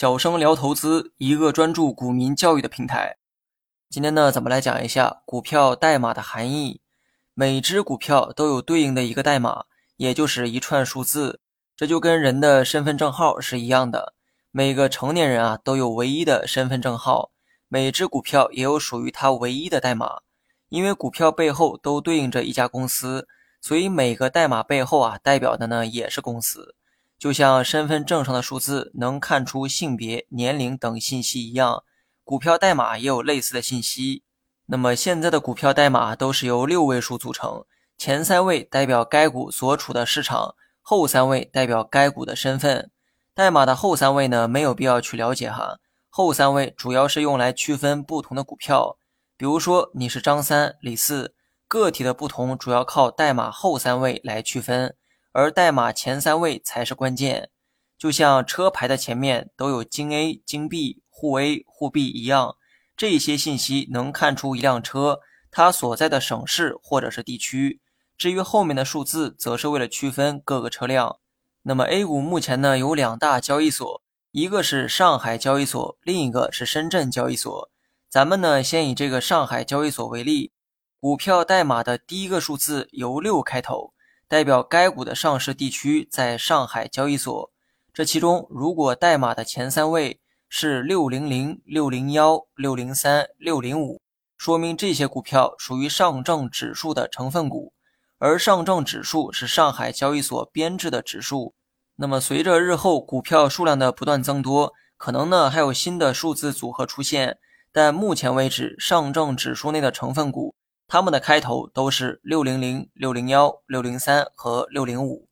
小生聊投资，一个专注股民教育的平台。今天呢，咱们来讲一下股票代码的含义。每只股票都有对应的一个代码，也就是一串数字。这就跟人的身份证号是一样的。每个成年人啊都有唯一的身份证号，每只股票也有属于它唯一的代码。因为股票背后都对应着一家公司，所以每个代码背后啊代表的呢也是公司。就像身份证上的数字能看出性别、年龄等信息一样，股票代码也有类似的信息。那么现在的股票代码都是由六位数组成，前三位代表该股所处的市场，后三位代表该股的身份。代码的后三位呢，没有必要去了解哈。后三位主要是用来区分不同的股票，比如说你是张三、李四，个体的不同主要靠代码后三位来区分。而代码前三位才是关键，就像车牌的前面都有京 A、京 B、沪 A、沪 B 一样，这些信息能看出一辆车它所在的省市或者是地区。至于后面的数字，则是为了区分各个车辆。那么 A 股目前呢有两大交易所，一个是上海交易所，另一个是深圳交易所。咱们呢先以这个上海交易所为例，股票代码的第一个数字由六开头。代表该股的上市地区在上海交易所。这其中，如果代码的前三位是六零零、六零幺、六零三、六零五，说明这些股票属于上证指数的成分股。而上证指数是上海交易所编制的指数。那么，随着日后股票数量的不断增多，可能呢还有新的数字组合出现。但目前为止，上证指数内的成分股。它们的开头都是六零零、六零幺、六零三和六零五。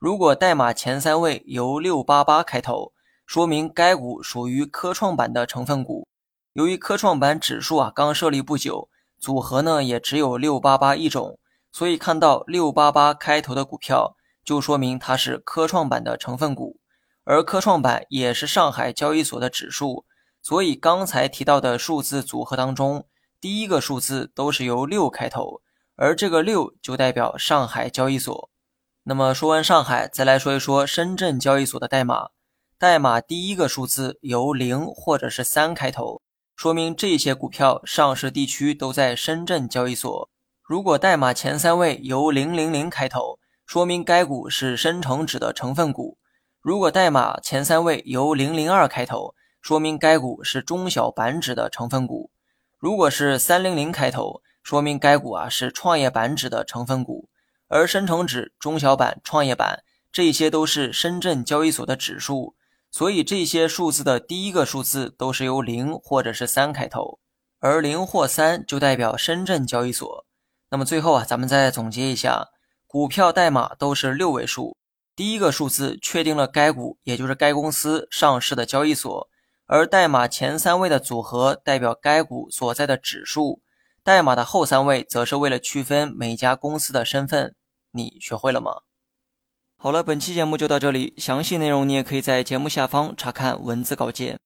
如果代码前三位由六八八开头，说明该股属于科创板的成分股。由于科创板指数啊刚设立不久，组合呢也只有六八八一种，所以看到六八八开头的股票，就说明它是科创板的成分股。而科创板也是上海交易所的指数，所以刚才提到的数字组合当中。第一个数字都是由六开头，而这个六就代表上海交易所。那么说完上海，再来说一说深圳交易所的代码。代码第一个数字由零或者是三开头，说明这些股票上市地区都在深圳交易所。如果代码前三位由零零零开头，说明该股是深成指的成分股。如果代码前三位由零零二开头，说明该股是中小板指的成分股。如果是三零零开头，说明该股啊是创业板指的成分股，而深成指、中小板、创业板这些都是深圳交易所的指数，所以这些数字的第一个数字都是由零或者是三开头，而零或三就代表深圳交易所。那么最后啊，咱们再总结一下，股票代码都是六位数，第一个数字确定了该股，也就是该公司上市的交易所。而代码前三位的组合代表该股所在的指数，代码的后三位则是为了区分每家公司的身份。你学会了吗？好了，本期节目就到这里，详细内容你也可以在节目下方查看文字稿件。